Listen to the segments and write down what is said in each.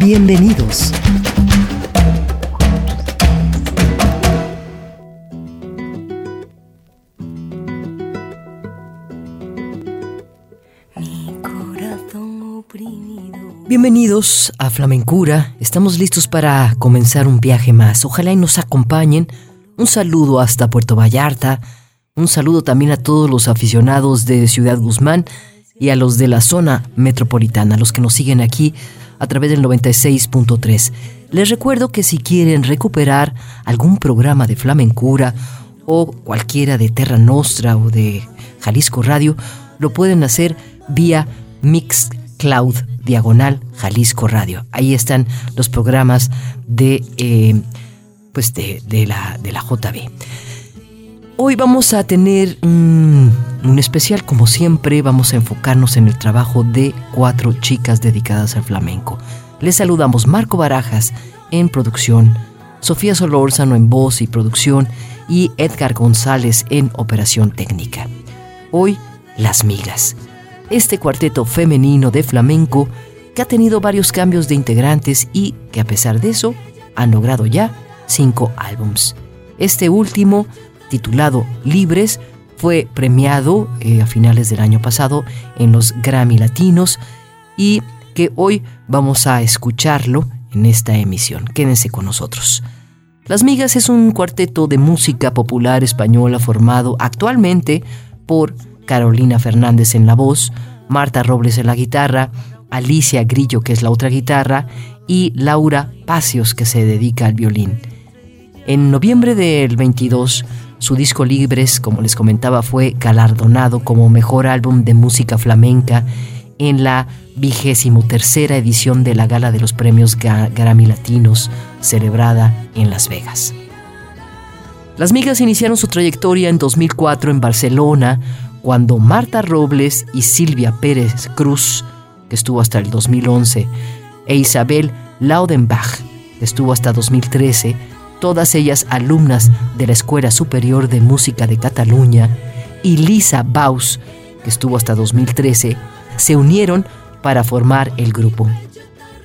Bienvenidos. Bienvenidos a Flamencura. Estamos listos para comenzar un viaje más. Ojalá y nos acompañen. Un saludo hasta Puerto Vallarta. Un saludo también a todos los aficionados de Ciudad Guzmán y a los de la zona metropolitana, los que nos siguen aquí a través del 96.3. Les recuerdo que si quieren recuperar algún programa de Flamencura o cualquiera de Terra Nostra o de Jalisco Radio, lo pueden hacer vía Mixcloud diagonal Jalisco Radio. Ahí están los programas de, eh, pues de, la, de la JB. Hoy vamos a tener un, un, especial, como siempre, vamos a enfocarnos en el trabajo de cuatro chicas dedicadas al flamenco. Les saludamos Marco Barajas en producción, Sofía Solórzano en voz y producción y Edgar González en operación técnica. Hoy, Las Migas, este cuarteto femenino de flamenco que ha tenido varios cambios de integrantes y que a pesar de eso han logrado ya cinco álbums. Este último titulado Libres, fue premiado eh, a finales del año pasado en los Grammy Latinos y que hoy vamos a escucharlo en esta emisión. Quédense con nosotros. Las Migas es un cuarteto de música popular española formado actualmente por Carolina Fernández en la voz, Marta Robles en la guitarra, Alicia Grillo que es la otra guitarra y Laura Pacios que se dedica al violín. En noviembre del 22 su disco Libres, como les comentaba, fue galardonado como mejor álbum de música flamenca en la vigésimo tercera edición de la Gala de los Premios Grammy Latinos, celebrada en Las Vegas. Las Migas iniciaron su trayectoria en 2004 en Barcelona, cuando Marta Robles y Silvia Pérez Cruz, que estuvo hasta el 2011, e Isabel Laudenbach, que estuvo hasta 2013, todas ellas alumnas de la Escuela Superior de Música de Cataluña, y Lisa Baus, que estuvo hasta 2013, se unieron para formar el grupo.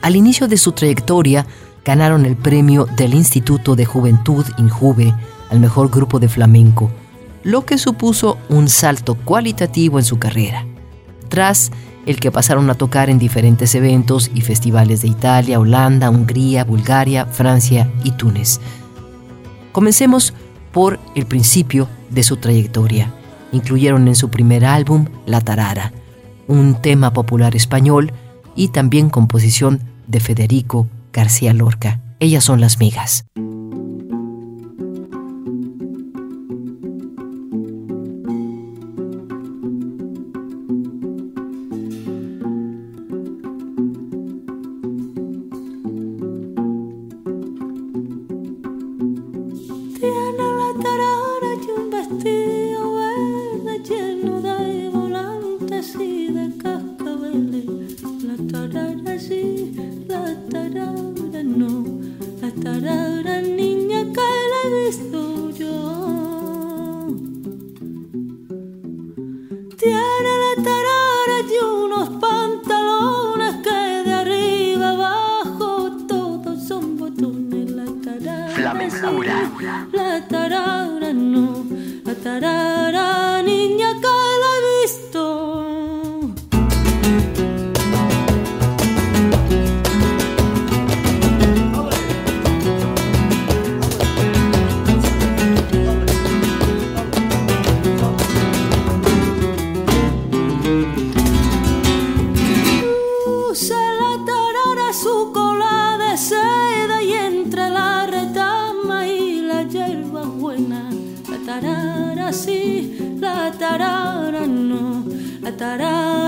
Al inicio de su trayectoria, ganaron el premio del Instituto de Juventud Injuve al mejor grupo de flamenco, lo que supuso un salto cualitativo en su carrera, tras el que pasaron a tocar en diferentes eventos y festivales de Italia, Holanda, Hungría, Bulgaria, Francia y Túnez. Comencemos por el principio de su trayectoria. Incluyeron en su primer álbum La Tarara, un tema popular español y también composición de Federico García Lorca. Ellas son las migas. Tarara,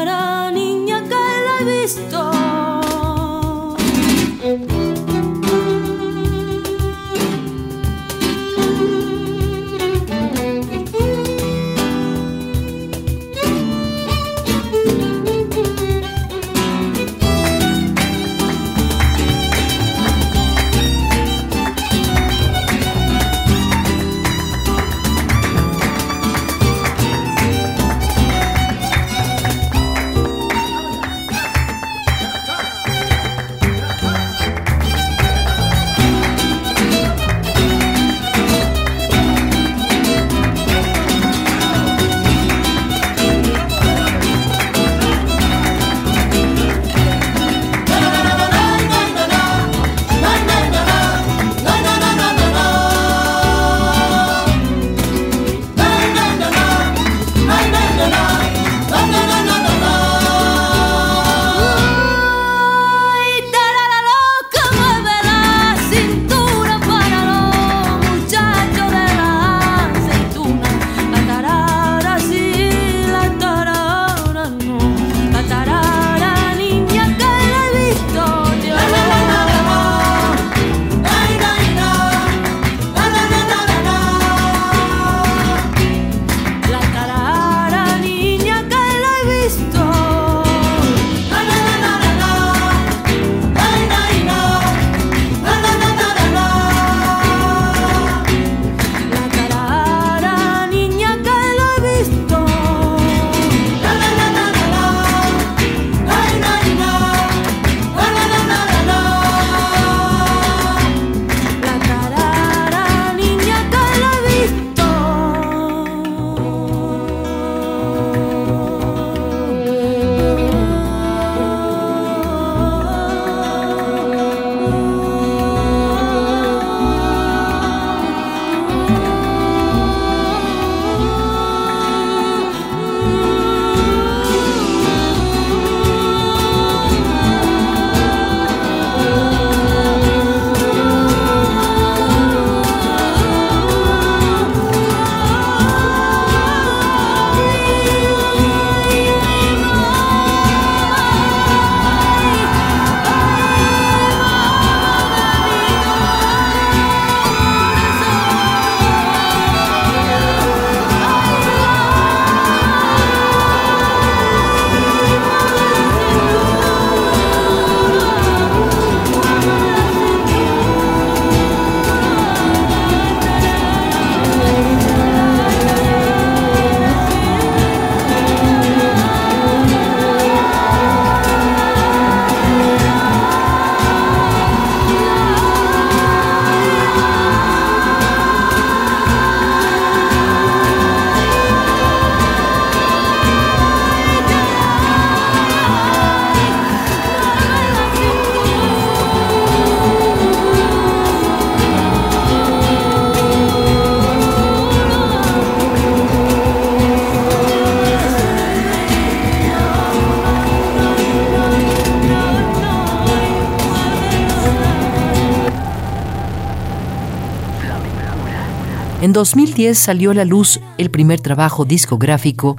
En 2010 salió a la luz el primer trabajo discográfico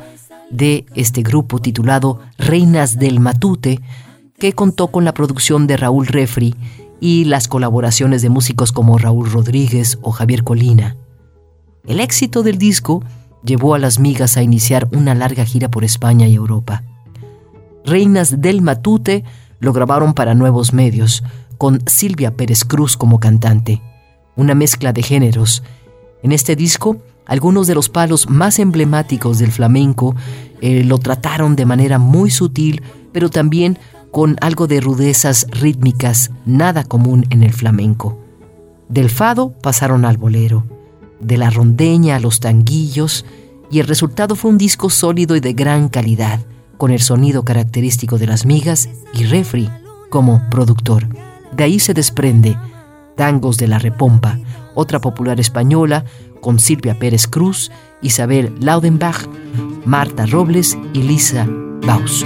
de este grupo titulado Reinas del Matute, que contó con la producción de Raúl Refri y las colaboraciones de músicos como Raúl Rodríguez o Javier Colina. El éxito del disco llevó a las migas a iniciar una larga gira por España y Europa. Reinas del Matute lo grabaron para nuevos medios, con Silvia Pérez Cruz como cantante. Una mezcla de géneros. En este disco, algunos de los palos más emblemáticos del flamenco eh, lo trataron de manera muy sutil, pero también con algo de rudezas rítmicas nada común en el flamenco. Del fado pasaron al bolero, de la rondeña a los tanguillos, y el resultado fue un disco sólido y de gran calidad, con el sonido característico de las migas y Refri como productor. De ahí se desprende Tangos de la Repompa, otra popular española con Silvia Pérez Cruz, Isabel Laudenbach, Marta Robles y Lisa Baus.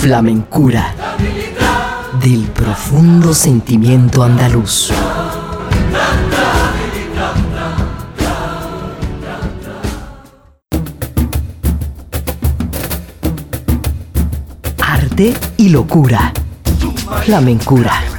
Flamencura del profundo sentimiento andaluz. Arte y locura. Flamencura.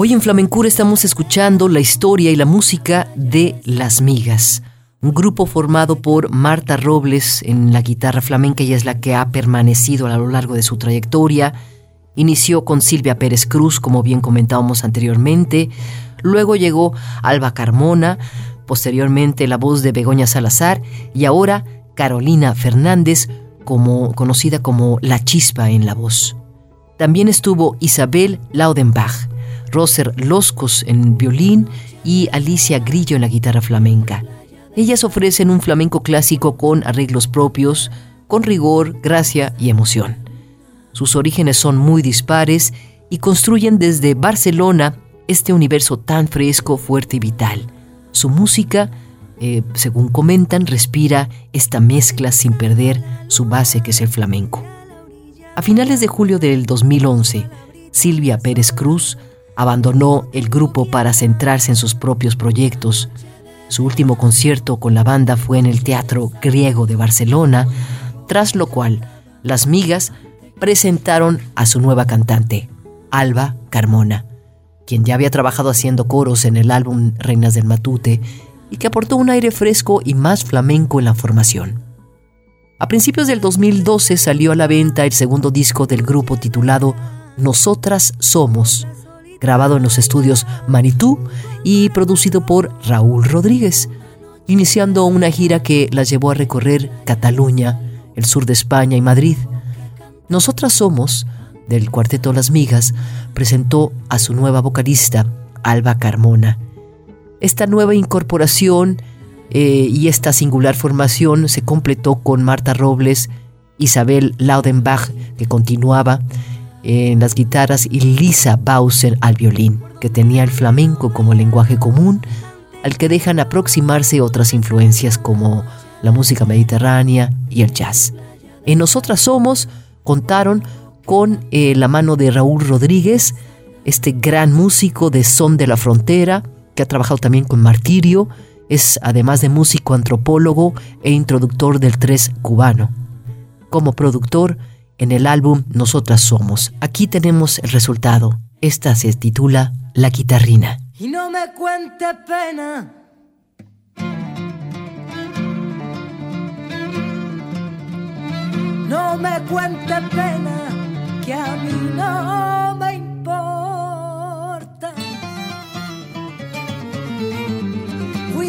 Hoy en Flamencura estamos escuchando la historia y la música de Las Migas, un grupo formado por Marta Robles en la guitarra flamenca, ella es la que ha permanecido a lo largo de su trayectoria, Inició con Silvia Pérez Cruz, como bien comentábamos anteriormente. Luego llegó Alba Carmona, posteriormente la voz de Begoña Salazar y ahora Carolina Fernández, como, conocida como La Chispa en la voz. También estuvo Isabel Laudenbach, Roser Loscos en violín y Alicia Grillo en la guitarra flamenca. Ellas ofrecen un flamenco clásico con arreglos propios, con rigor, gracia y emoción. Sus orígenes son muy dispares y construyen desde Barcelona este universo tan fresco, fuerte y vital. Su música, eh, según comentan, respira esta mezcla sin perder su base que es el flamenco. A finales de julio del 2011, Silvia Pérez Cruz abandonó el grupo para centrarse en sus propios proyectos. Su último concierto con la banda fue en el Teatro Griego de Barcelona, tras lo cual las migas presentaron a su nueva cantante, Alba Carmona, quien ya había trabajado haciendo coros en el álbum Reinas del Matute y que aportó un aire fresco y más flamenco en la formación. A principios del 2012 salió a la venta el segundo disco del grupo titulado Nosotras Somos, grabado en los estudios Manitú y producido por Raúl Rodríguez, iniciando una gira que la llevó a recorrer Cataluña, el sur de España y Madrid. Nosotras Somos, del cuarteto Las Migas, presentó a su nueva vocalista, Alba Carmona. Esta nueva incorporación eh, y esta singular formación se completó con Marta Robles, Isabel Laudenbach, que continuaba en las guitarras, y Lisa Bauser al violín, que tenía el flamenco como lenguaje común, al que dejan aproximarse otras influencias como la música mediterránea y el jazz. En Nosotras Somos contaron con eh, la mano de Raúl Rodríguez, este gran músico de Son de la Frontera, que ha trabajado también con Martirio, es además de músico, antropólogo e introductor del tres cubano. Como productor en el álbum Nosotras Somos. Aquí tenemos el resultado. Esta se titula La Guitarrina. Y no me cuente pena. No me cuente pena que a mí no me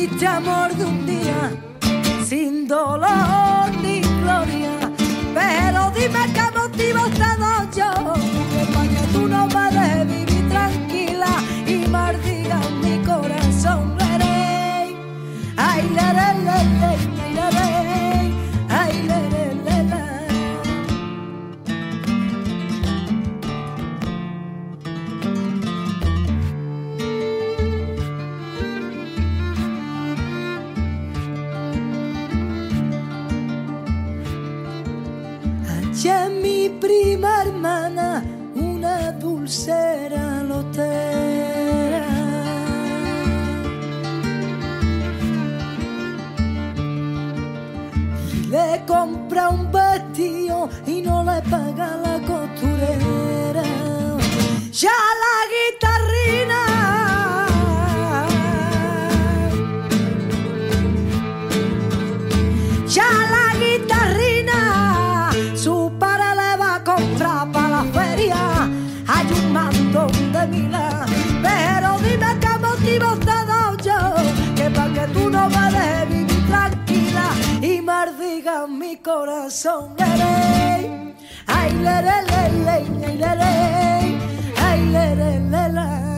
fuiste amor de un día, sin dolor ni dime qué motivo te doy yo, corazón. Ay, le, le, le, le, le, le, ay, le, le, le, le. ya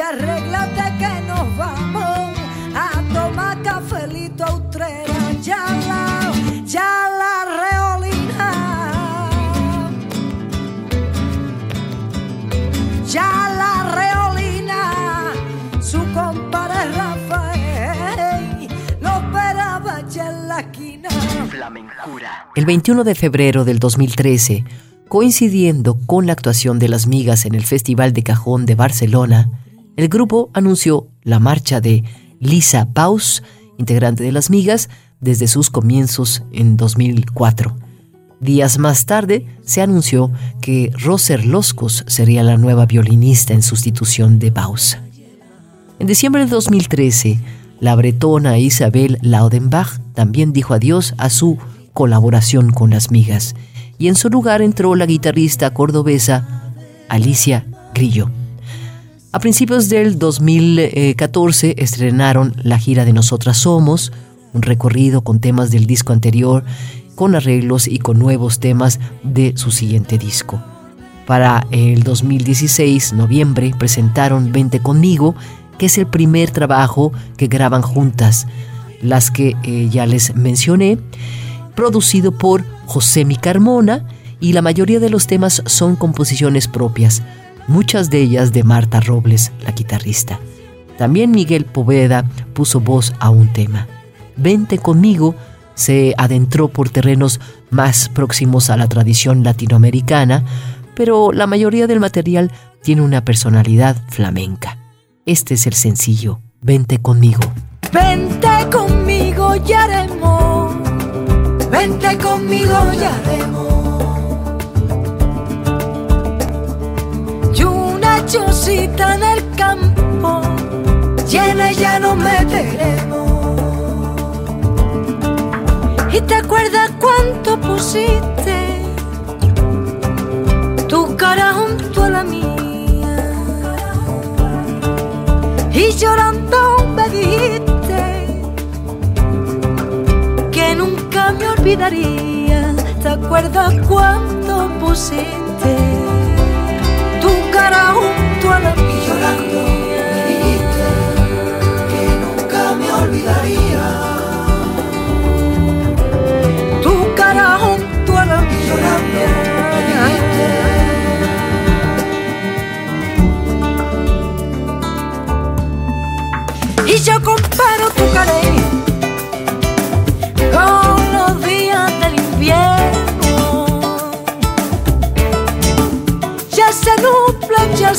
ya arreglate que nos vamos. A tomar cafelito a Utrera, ya la, ya la reolina, ya la reolina, su compadre Rafael, lo esperaba ya en la esquina. El 21 de febrero del 2013, coincidiendo con la actuación de las migas en el Festival de Cajón de Barcelona, el grupo anunció la marcha de Lisa Paus, integrante de las migas, desde sus comienzos en 2004. Días más tarde se anunció que Roser Loscos sería la nueva violinista en sustitución de Paus. En diciembre de 2013, la bretona Isabel Laudenbach también dijo adiós a su colaboración con las migas y en su lugar entró la guitarrista cordobesa Alicia Grillo. A principios del 2014 estrenaron la gira de Nosotras Somos, un recorrido con temas del disco anterior, con arreglos y con nuevos temas de su siguiente disco. Para el 2016, noviembre, presentaron Vente conmigo, que es el primer trabajo que graban juntas, las que eh, ya les mencioné, producido por José Mi Carmona, y la mayoría de los temas son composiciones propias, muchas de ellas de Marta Robles, la guitarrista. También Miguel Poveda puso voz a un tema. Vente conmigo se adentró por terrenos más próximos a la tradición latinoamericana, pero la mayoría del material tiene una personalidad flamenca. Este es el sencillo, Vente conmigo. Vente conmigo, ya haremos. Vente conmigo, ya haremos. Una chocita en el campo, llena ya nos meteremos. ¿Y te acuerdas cuánto pusiste tu cara junto a la mía? Y llorando me dijiste que nunca me olvidaría. ¿Te acuerdas cuánto pusiste cara junto a la llorando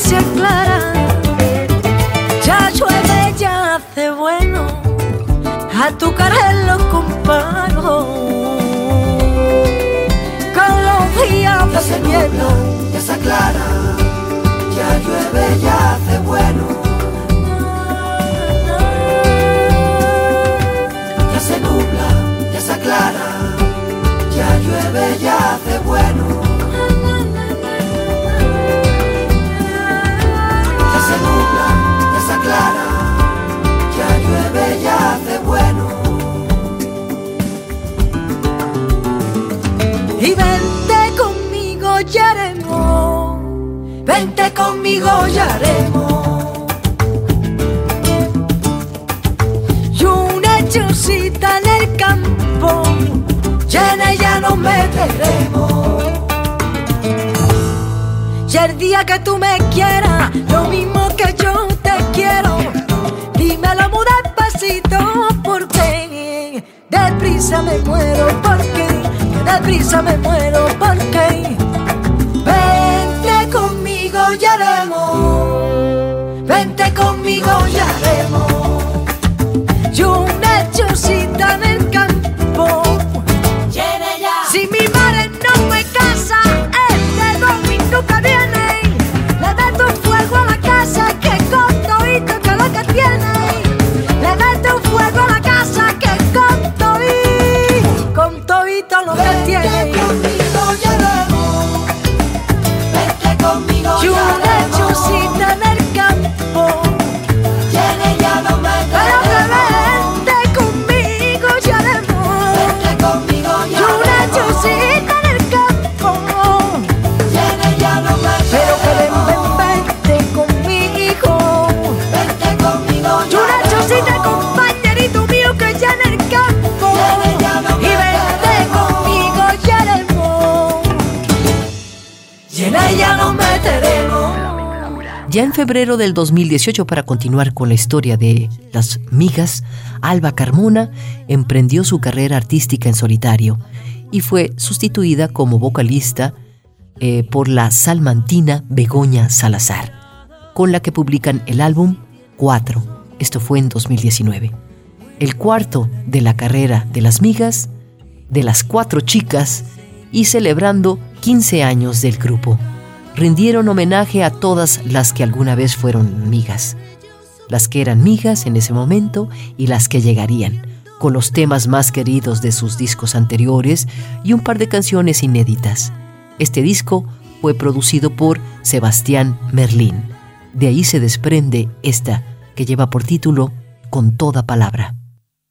se aclara, ya llueve, ya hace bueno. A tu cara lo comparo con los días Ya se nubla, ya se aclara, ya llueve, ya hace bueno. Ya se nubla, ya se aclara, ya llueve, ya hace bueno. Vente conmigo, ya haremos. Y una chocita en el campo, llena y ya nos meteremos. Y el día que tú me quieras, lo mismo que yo te quiero, dímelo muy despacito, porque deprisa me muero, porque deprisa me muero, porque conmigo, haremos, vente conmigo, ya haremos. Y una chocita en el campo, si mi madre no me casa, este domingo que viene, le meto un fuego a la casa que con todito que lo que tiene. Le meto un fuego a la casa que con todito, con todito lo que tiene. Ya en febrero del 2018, para continuar con la historia de las migas, Alba Carmona emprendió su carrera artística en solitario y fue sustituida como vocalista eh, por la salmantina Begoña Salazar, con la que publican el álbum 4. Esto fue en 2019. El cuarto de la carrera de las migas, de las cuatro chicas y celebrando 15 años del grupo. Rindieron homenaje a todas las que alguna vez fueron migas, las que eran migas en ese momento y las que llegarían, con los temas más queridos de sus discos anteriores y un par de canciones inéditas. Este disco fue producido por Sebastián Merlín. De ahí se desprende esta que lleva por título Con toda palabra.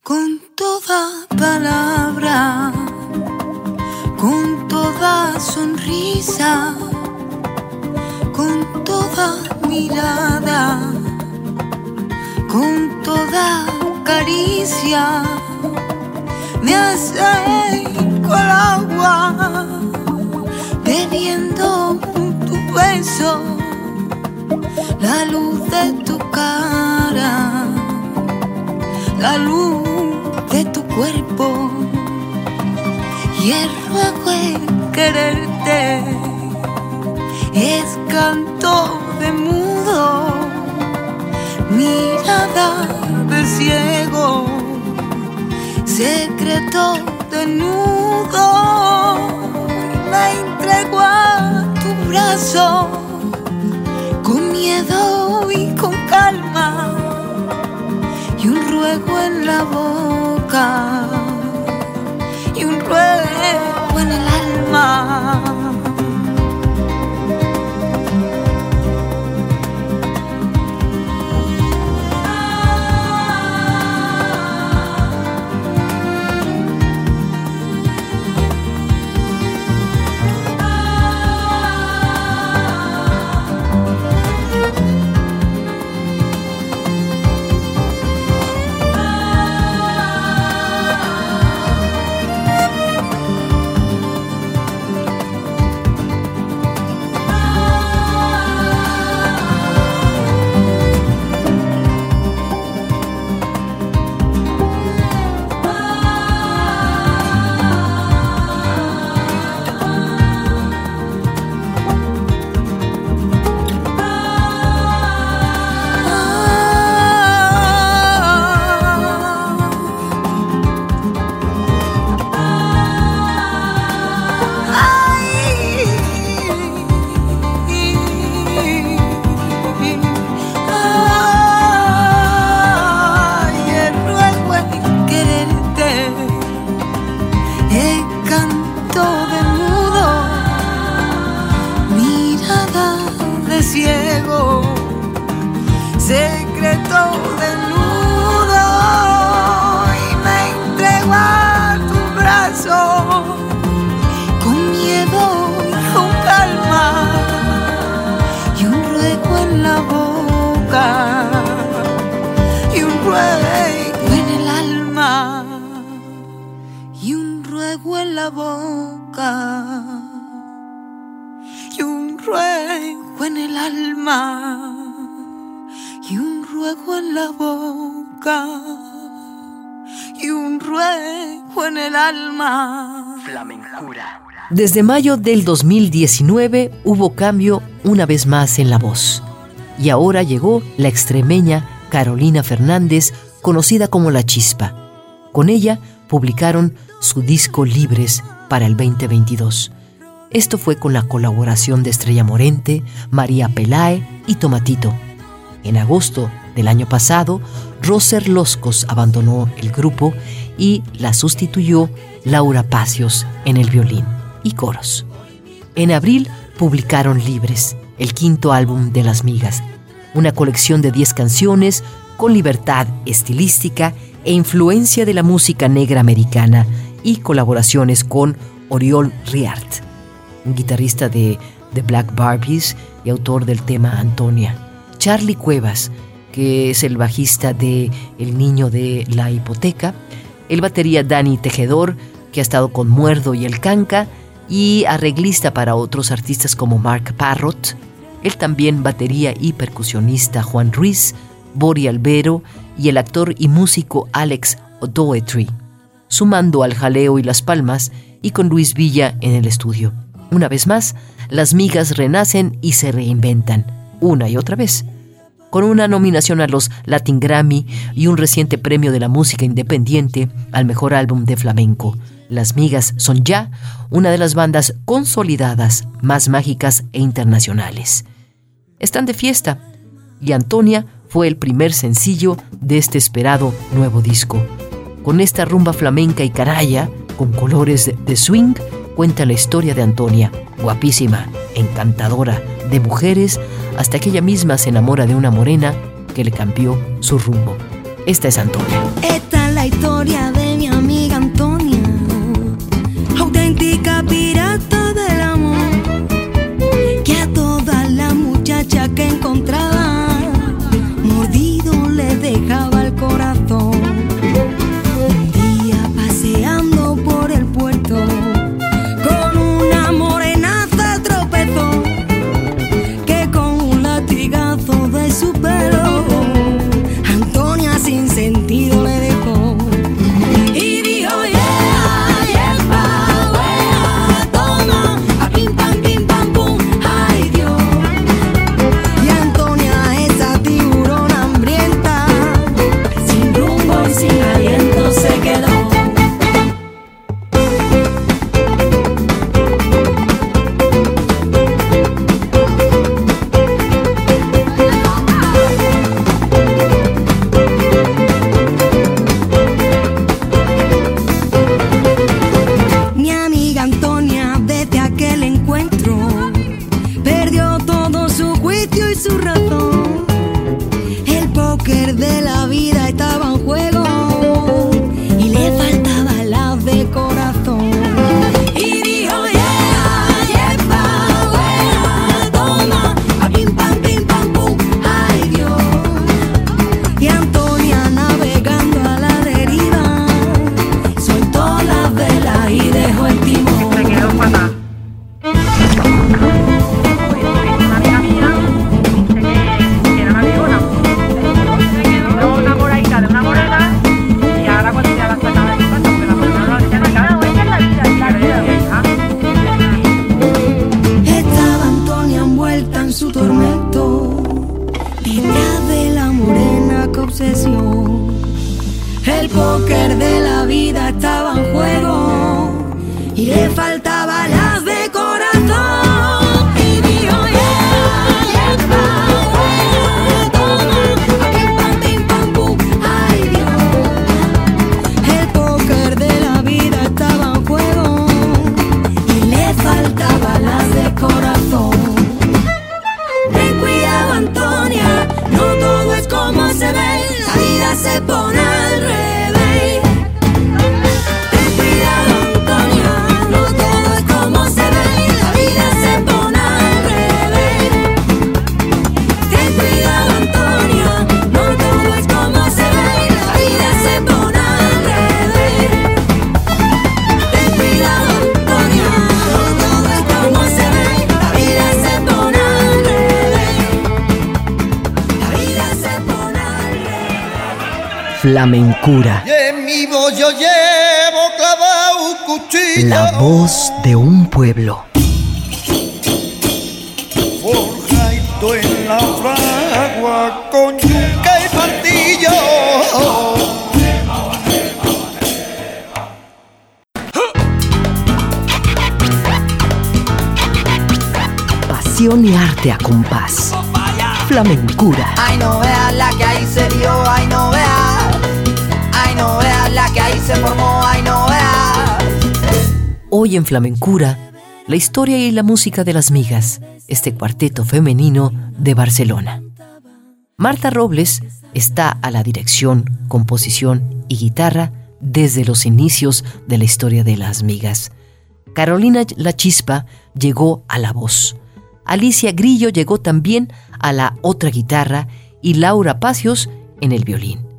Con toda palabra, con toda sonrisa, con toda mirada, con toda caricia, me acerco al agua, bebiendo tu beso, la luz de tu cara, la luz de tu cuerpo, y el ruego en quererte es canto de mudo, mirada de ciego, secreto desnudo. Me entrego a tu brazo con miedo y con calma y un ruego en la boca y un ruego en el en el alma Desde mayo del 2019 hubo cambio una vez más en la voz. Y ahora llegó la extremeña Carolina Fernández, conocida como La Chispa. Con ella publicaron su disco Libres para el 2022. Esto fue con la colaboración de Estrella Morente, María Pelae y Tomatito. En agosto del año pasado, Roser Loscos abandonó el grupo y la sustituyó Laura Pacios en el violín y coros. En abril publicaron Libres, el quinto álbum de Las Migas, una colección de 10 canciones con libertad estilística e influencia de la música negra americana y colaboraciones con Oriol Riart, un guitarrista de The Black Barbies y autor del tema Antonia. Charlie Cuevas, que es el bajista de El Niño de la Hipoteca, el batería Dani Tejedor, que ha estado con Muerdo y El Canca, y arreglista para otros artistas como Mark Parrott, el también batería y percusionista Juan Ruiz, Bori Albero y el actor y músico Alex Doetry, sumando al jaleo y las palmas y con Luis Villa en el estudio. Una vez más, las migas renacen y se reinventan, una y otra vez. Con una nominación a los Latin Grammy y un reciente premio de la música independiente al mejor álbum de flamenco, Las Migas son ya una de las bandas consolidadas más mágicas e internacionales. Están de fiesta y Antonia fue el primer sencillo de este esperado nuevo disco. Con esta rumba flamenca y caraya, con colores de swing, cuenta la historia de Antonia, guapísima, encantadora, de mujeres, hasta que ella misma se enamora de una morena que le cambió su rumbo. Esta es Antonia. Esta es la historia de cuchillo. la voz de un pueblo. En la fragua con yuca y martillo. Pasión y arte a compás. Flamencura. Ay, no veas la que ahí se dio, ay, no veas. La que ahí se formó. Hoy en Flamencura, la historia y la música de las migas, este cuarteto femenino de Barcelona. Marta Robles está a la dirección, composición y guitarra desde los inicios de la historia de las migas. Carolina La Chispa llegó a la voz. Alicia Grillo llegó también a la otra guitarra y Laura Pacios en el violín.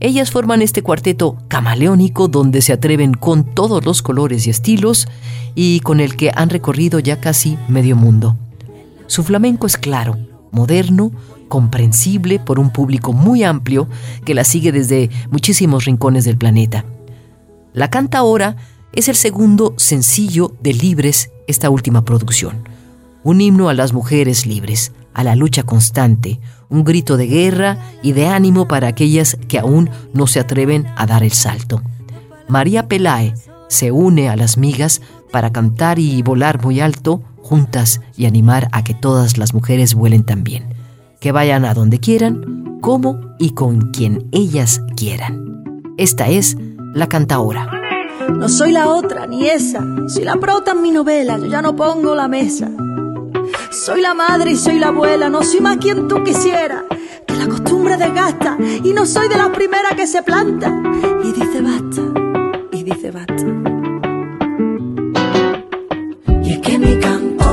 Ellas forman este cuarteto camaleónico donde se atreven con todos los colores y estilos y con el que han recorrido ya casi medio mundo. Su flamenco es claro, moderno, comprensible por un público muy amplio que la sigue desde muchísimos rincones del planeta. La canta ahora es el segundo sencillo de Libres, esta última producción. Un himno a las mujeres libres, a la lucha constante, un grito de guerra y de ánimo para aquellas que aún no se atreven a dar el salto. María Pelae se une a las migas para cantar y volar muy alto juntas y animar a que todas las mujeres vuelen también, que vayan a donde quieran, como y con quien ellas quieran. Esta es la cantaora. No soy la otra ni esa, soy la prota en mi novela, yo ya no pongo la mesa. Soy la madre y soy la abuela, no soy más quien tú quisieras. Que la costumbre desgasta y no soy de las primeras que se planta. Y dice basta, y dice basta. Y es que mi canto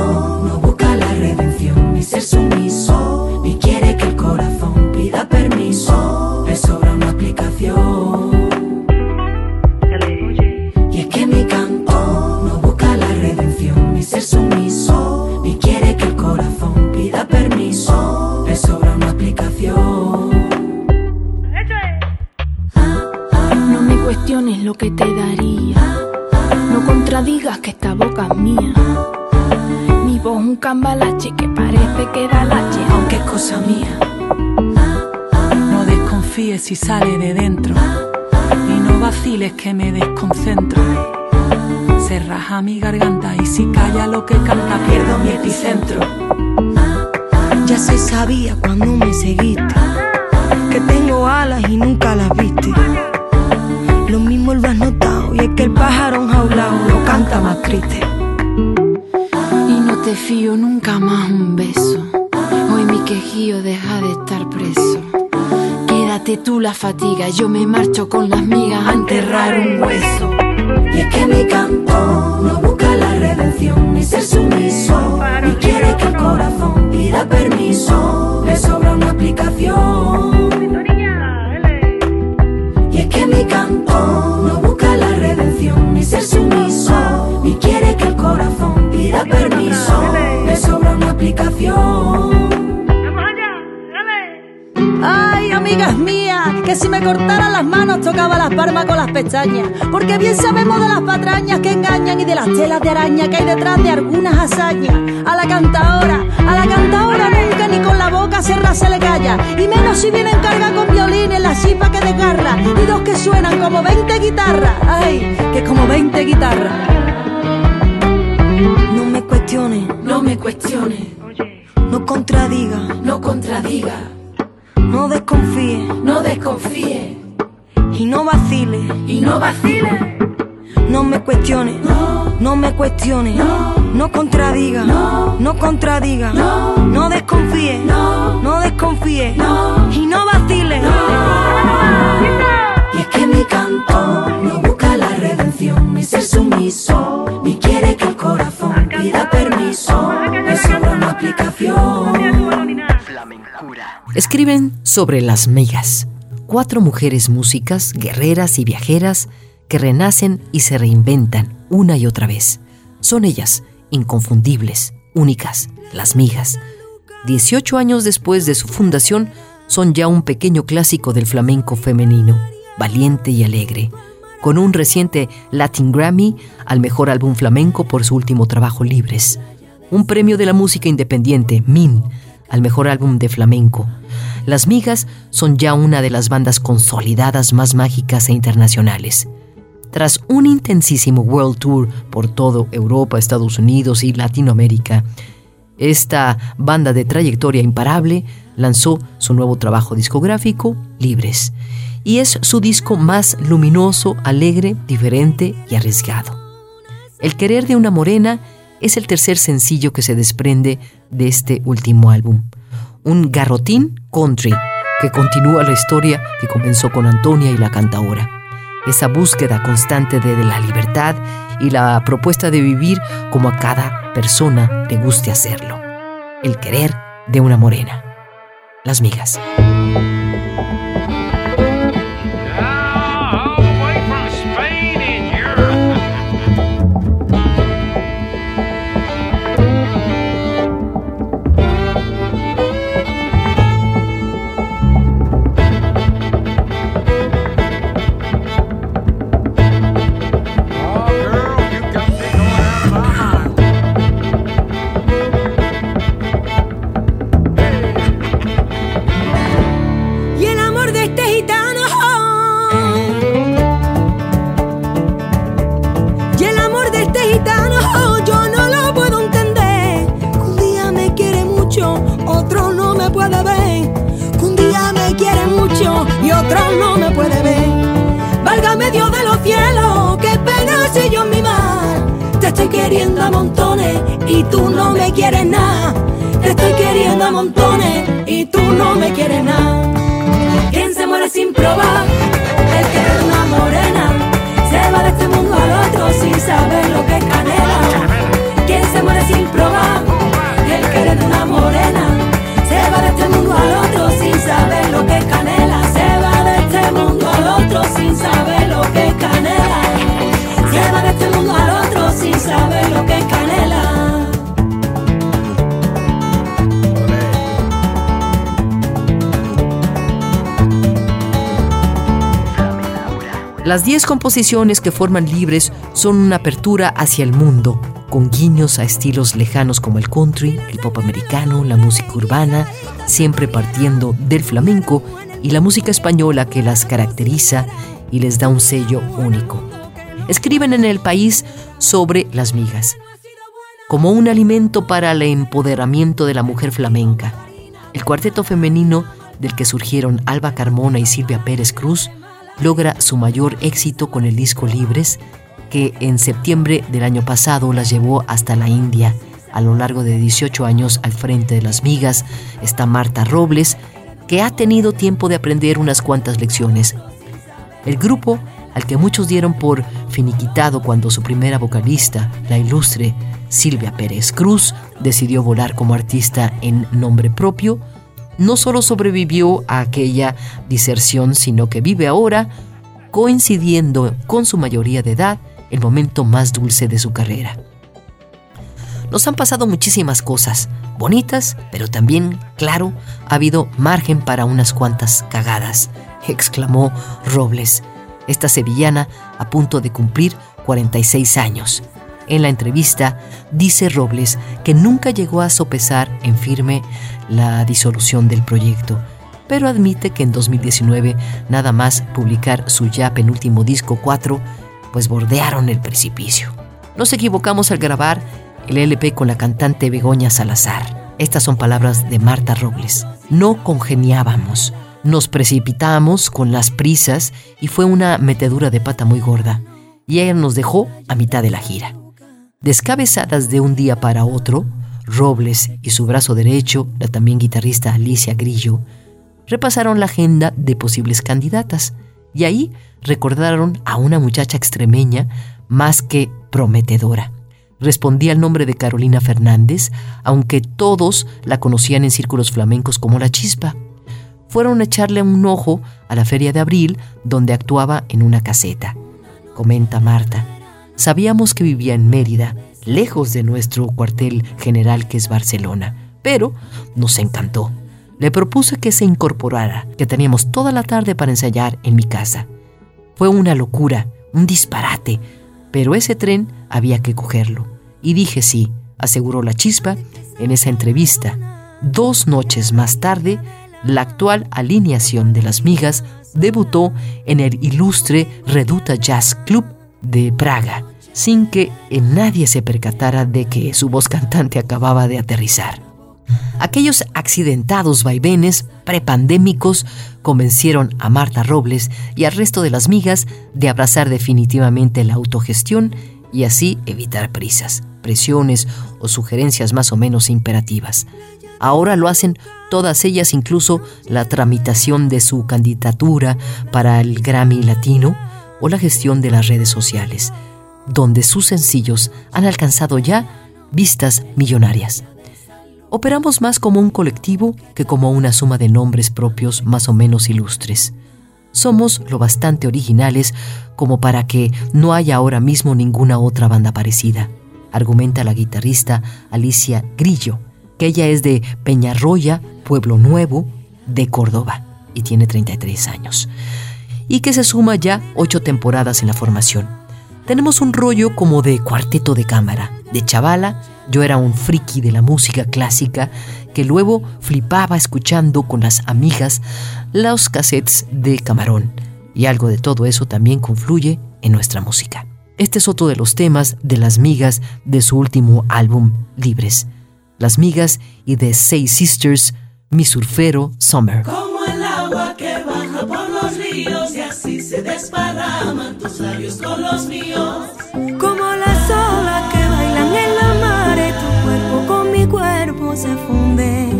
no busca la redención, ni ser sumiso, ni quiere que el corazón pida permiso. Le sobra una explicación. Cuestiones lo que te daría. No contradigas que esta boca es mía. Mi voz un cambalache que parece que da lache, aunque es cosa mía. No desconfíes si sale de dentro y no vaciles que me desconcentro. Se raja mi garganta y si calla lo que canta pierdo mi epicentro. Ya se sabía cuando me seguiste que tengo alas y nunca las viste. Lo mismo lo has notado y es que el pájaro enjaulado lo canta más triste. Y no te fío nunca más un beso. Hoy mi quejío deja de estar preso. Quédate tú la fatiga, yo me marcho con las migas a enterrar un hueso. Y es que mi canto no busca la redención ni ser sumiso, ni quiere que el corazón pida permiso, le sobra una explicación. Mi canto no busca la redención ni ser sumiso, ni quiere que el corazón pida permiso, le sobra una explicación. Ay, amigas mías, que si me cortaran las manos tocaba las palmas con las pestañas. Porque bien sabemos de las patrañas que engañan y de las telas de araña que hay detrás de algunas hazañas. A la cantaora, a la cantaora nunca ni con la boca cerrada se le calla. Y menos si viene en carga con violín en la chipa que desgarra. Y dos que suenan como 20 guitarras. Ay, que como 20 guitarras. No me cuestiones, No me cuestiones, no contradiga, no contradiga, no desconfíe. No desconfíe. Y no vacile. y no vacile. No me cuestione, no, me cuestione, no, contradiga, no, contradiga, no, desconfíe, no, desconfíe. Y no vacile. Escriben sobre las migas, cuatro mujeres músicas, guerreras y viajeras que renacen y se reinventan una y otra vez. Son ellas, inconfundibles, únicas, las migas. 18 años después de su fundación, son ya un pequeño clásico del flamenco femenino, valiente y alegre, con un reciente Latin Grammy al mejor álbum flamenco por su último trabajo Libres, un premio de la música independiente, MIN, al mejor álbum de flamenco. Las Migas son ya una de las bandas consolidadas más mágicas e internacionales. Tras un intensísimo World Tour por todo Europa, Estados Unidos y Latinoamérica, esta banda de trayectoria imparable lanzó su nuevo trabajo discográfico, Libres, y es su disco más luminoso, alegre, diferente y arriesgado. El querer de una morena es el tercer sencillo que se desprende de este último álbum, un garrotín country que continúa la historia que comenzó con Antonia y la cantaora. Esa búsqueda constante de, de la libertad y la propuesta de vivir como a cada persona le guste hacerlo. El querer de una morena. Las migas. Composiciones que forman Libres son una apertura hacia el mundo, con guiños a estilos lejanos como el country, el pop americano, la música urbana, siempre partiendo del flamenco y la música española que las caracteriza y les da un sello único. Escriben en el país sobre las migas, como un alimento para el empoderamiento de la mujer flamenca. El cuarteto femenino del que surgieron Alba Carmona y Silvia Pérez Cruz logra su mayor éxito con el disco Libres, que en septiembre del año pasado las llevó hasta la India. A lo largo de 18 años al frente de las migas está Marta Robles, que ha tenido tiempo de aprender unas cuantas lecciones. El grupo, al que muchos dieron por finiquitado cuando su primera vocalista, la ilustre Silvia Pérez Cruz, decidió volar como artista en nombre propio, no solo sobrevivió a aquella diserción, sino que vive ahora, coincidiendo con su mayoría de edad, el momento más dulce de su carrera. Nos han pasado muchísimas cosas, bonitas, pero también, claro, ha habido margen para unas cuantas cagadas, exclamó Robles, esta sevillana a punto de cumplir 46 años. En la entrevista dice Robles que nunca llegó a sopesar en firme la disolución del proyecto, pero admite que en 2019 nada más publicar su ya penúltimo disco 4, pues bordearon el precipicio. Nos equivocamos al grabar el LP con la cantante Begoña Salazar. Estas son palabras de Marta Robles. No congeniábamos, nos precipitamos con las prisas y fue una metedura de pata muy gorda. Y ella nos dejó a mitad de la gira. Descabezadas de un día para otro, Robles y su brazo derecho, la también guitarrista Alicia Grillo, repasaron la agenda de posibles candidatas y ahí recordaron a una muchacha extremeña más que prometedora. Respondía al nombre de Carolina Fernández, aunque todos la conocían en círculos flamencos como la chispa. Fueron a echarle un ojo a la feria de abril, donde actuaba en una caseta. Comenta Marta. Sabíamos que vivía en Mérida, lejos de nuestro cuartel general que es Barcelona, pero nos encantó. Le propuse que se incorporara, que teníamos toda la tarde para ensayar en mi casa. Fue una locura, un disparate, pero ese tren había que cogerlo. Y dije sí, aseguró la chispa en esa entrevista. Dos noches más tarde, la actual alineación de las migas debutó en el ilustre Reduta Jazz Club de Praga, sin que nadie se percatara de que su voz cantante acababa de aterrizar. Aquellos accidentados vaivenes prepandémicos convencieron a Marta Robles y al resto de las migas de abrazar definitivamente la autogestión y así evitar prisas, presiones o sugerencias más o menos imperativas. Ahora lo hacen todas ellas, incluso la tramitación de su candidatura para el Grammy Latino o la gestión de las redes sociales, donde sus sencillos han alcanzado ya vistas millonarias. Operamos más como un colectivo que como una suma de nombres propios más o menos ilustres. Somos lo bastante originales como para que no haya ahora mismo ninguna otra banda parecida, argumenta la guitarrista Alicia Grillo, que ella es de Peñarroya, Pueblo Nuevo, de Córdoba, y tiene 33 años, y que se suma ya ocho temporadas en la formación. Tenemos un rollo como de cuarteto de cámara. De chavala, yo era un friki de la música clásica que luego flipaba escuchando con las amigas los cassettes de Camarón. Y algo de todo eso también confluye en nuestra música. Este es otro de los temas de Las Migas de su último álbum, Libres. Las Migas y de Say Sisters, Mi Surfero Summer. Como el agua que baja por los ríos y así se con Como las olas que bailan en la mar, tu cuerpo con mi cuerpo se funde.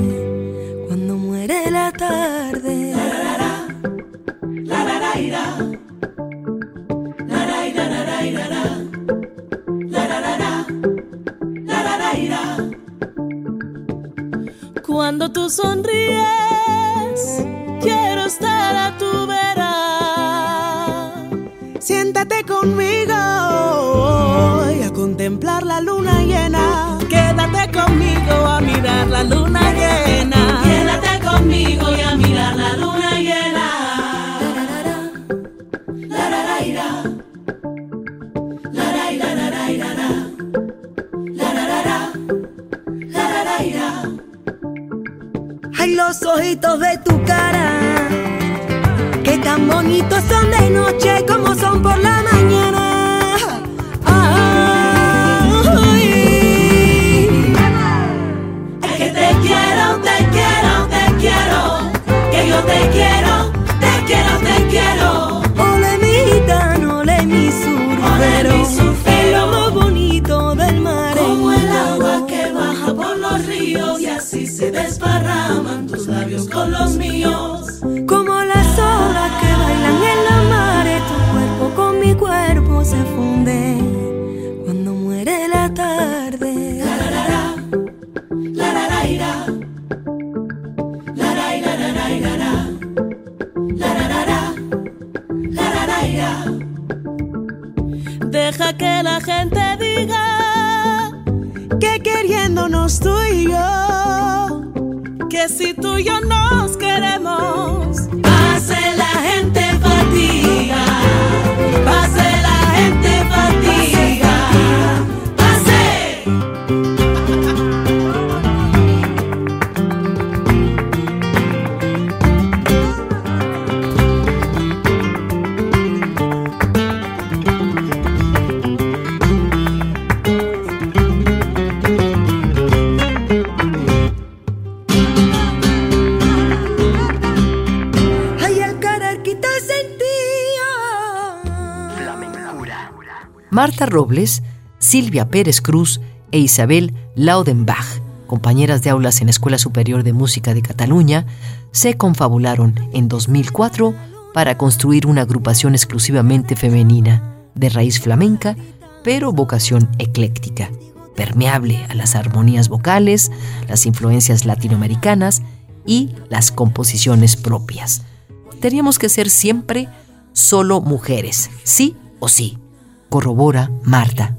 Cuando muere la tarde. Cuando tú sonríes, quiero estar a tu vera. Conmigo a contemplar la luna llena. Quédate conmigo a mirar la luna llena. Quédate conmigo y a mirar la luna llena. Ay, los ojitos de tu cara, tan bonitos son de noche como son por la mañana. Marta Robles, Silvia Pérez Cruz e Isabel Laudenbach, compañeras de aulas en la Escuela Superior de Música de Cataluña, se confabularon en 2004 para construir una agrupación exclusivamente femenina, de raíz flamenca, pero vocación ecléctica, permeable a las armonías vocales, las influencias latinoamericanas y las composiciones propias. Teníamos que ser siempre solo mujeres, sí o sí, corrobora Marta.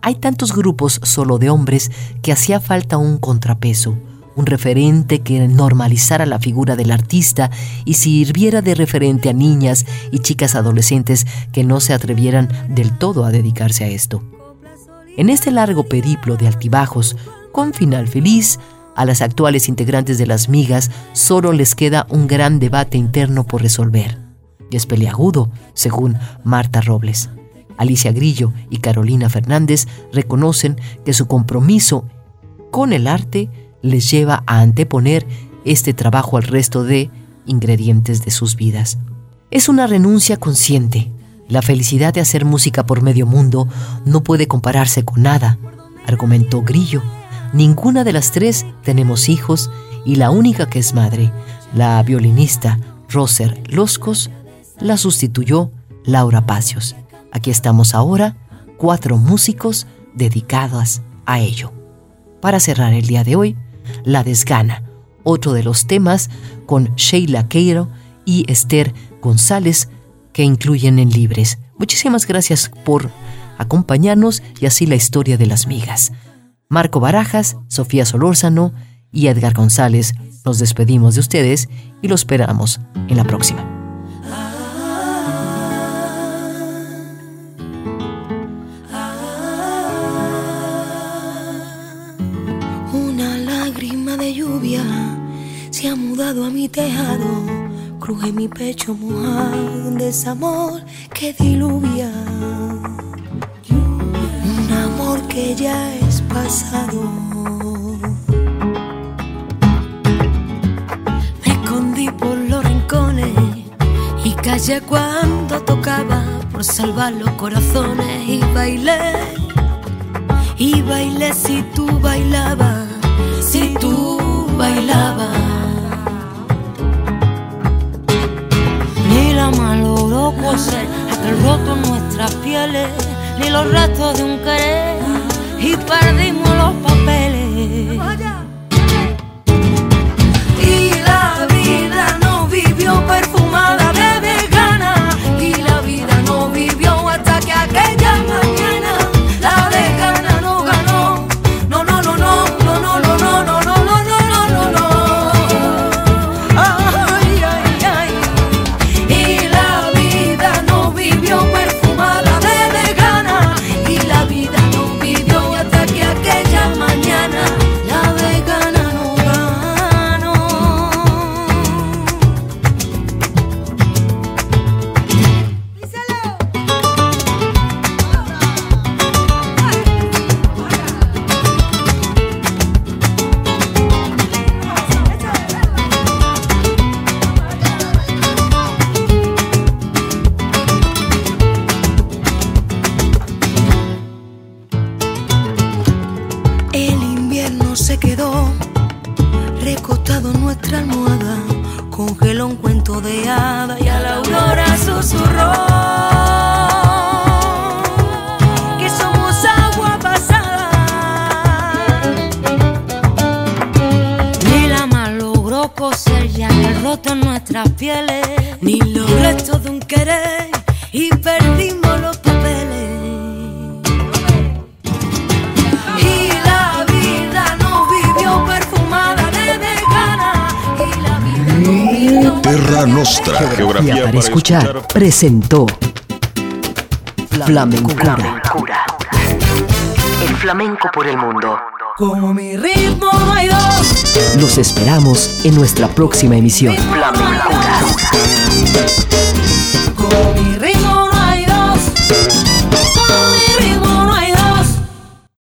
Hay tantos grupos solo de hombres que hacía falta un contrapeso, un referente que normalizara la figura del artista y sirviera de referente a niñas y chicas adolescentes que no se atrevieran del todo a dedicarse a esto. En este largo periplo de altibajos, con final feliz, a las actuales integrantes de las migas solo les queda un gran debate interno por resolver. Y es peliagudo, según Marta Robles. Alicia Grillo y Carolina Fernández reconocen que su compromiso con el arte les lleva a anteponer este trabajo al resto de ingredientes de sus vidas. Es una renuncia consciente. La felicidad de hacer música por medio mundo no puede compararse con nada, argumentó Grillo. Ninguna de las tres tenemos hijos y la única que es madre, la violinista Roser Loscos, la sustituyó Laura Pacios. Aquí estamos ahora, cuatro músicos dedicados a ello. Para cerrar el día de hoy, La Desgana, otro de los temas con Sheila Queiro y Esther González que incluyen en Libres. Muchísimas gracias por acompañarnos y así la historia de las migas. Marco Barajas, Sofía Solórzano y Edgar González, nos despedimos de ustedes y los esperamos en la próxima. Cruje mi pecho mojado, un desamor que diluvia. ya es pasado. Me escondí por los rincones y callé cuando tocaba por salvar los corazones y bailé. Y bailé si tú bailabas, si tú bailabas. Coser aquel roto nuestras pieles, ni los restos de un querer, y perdimos los Terra Nostra. Geografía para escuchar presentó Flamencura. El flamenco por el mundo. Como mi ritmo no hay dos. Los esperamos en nuestra próxima emisión. Como mi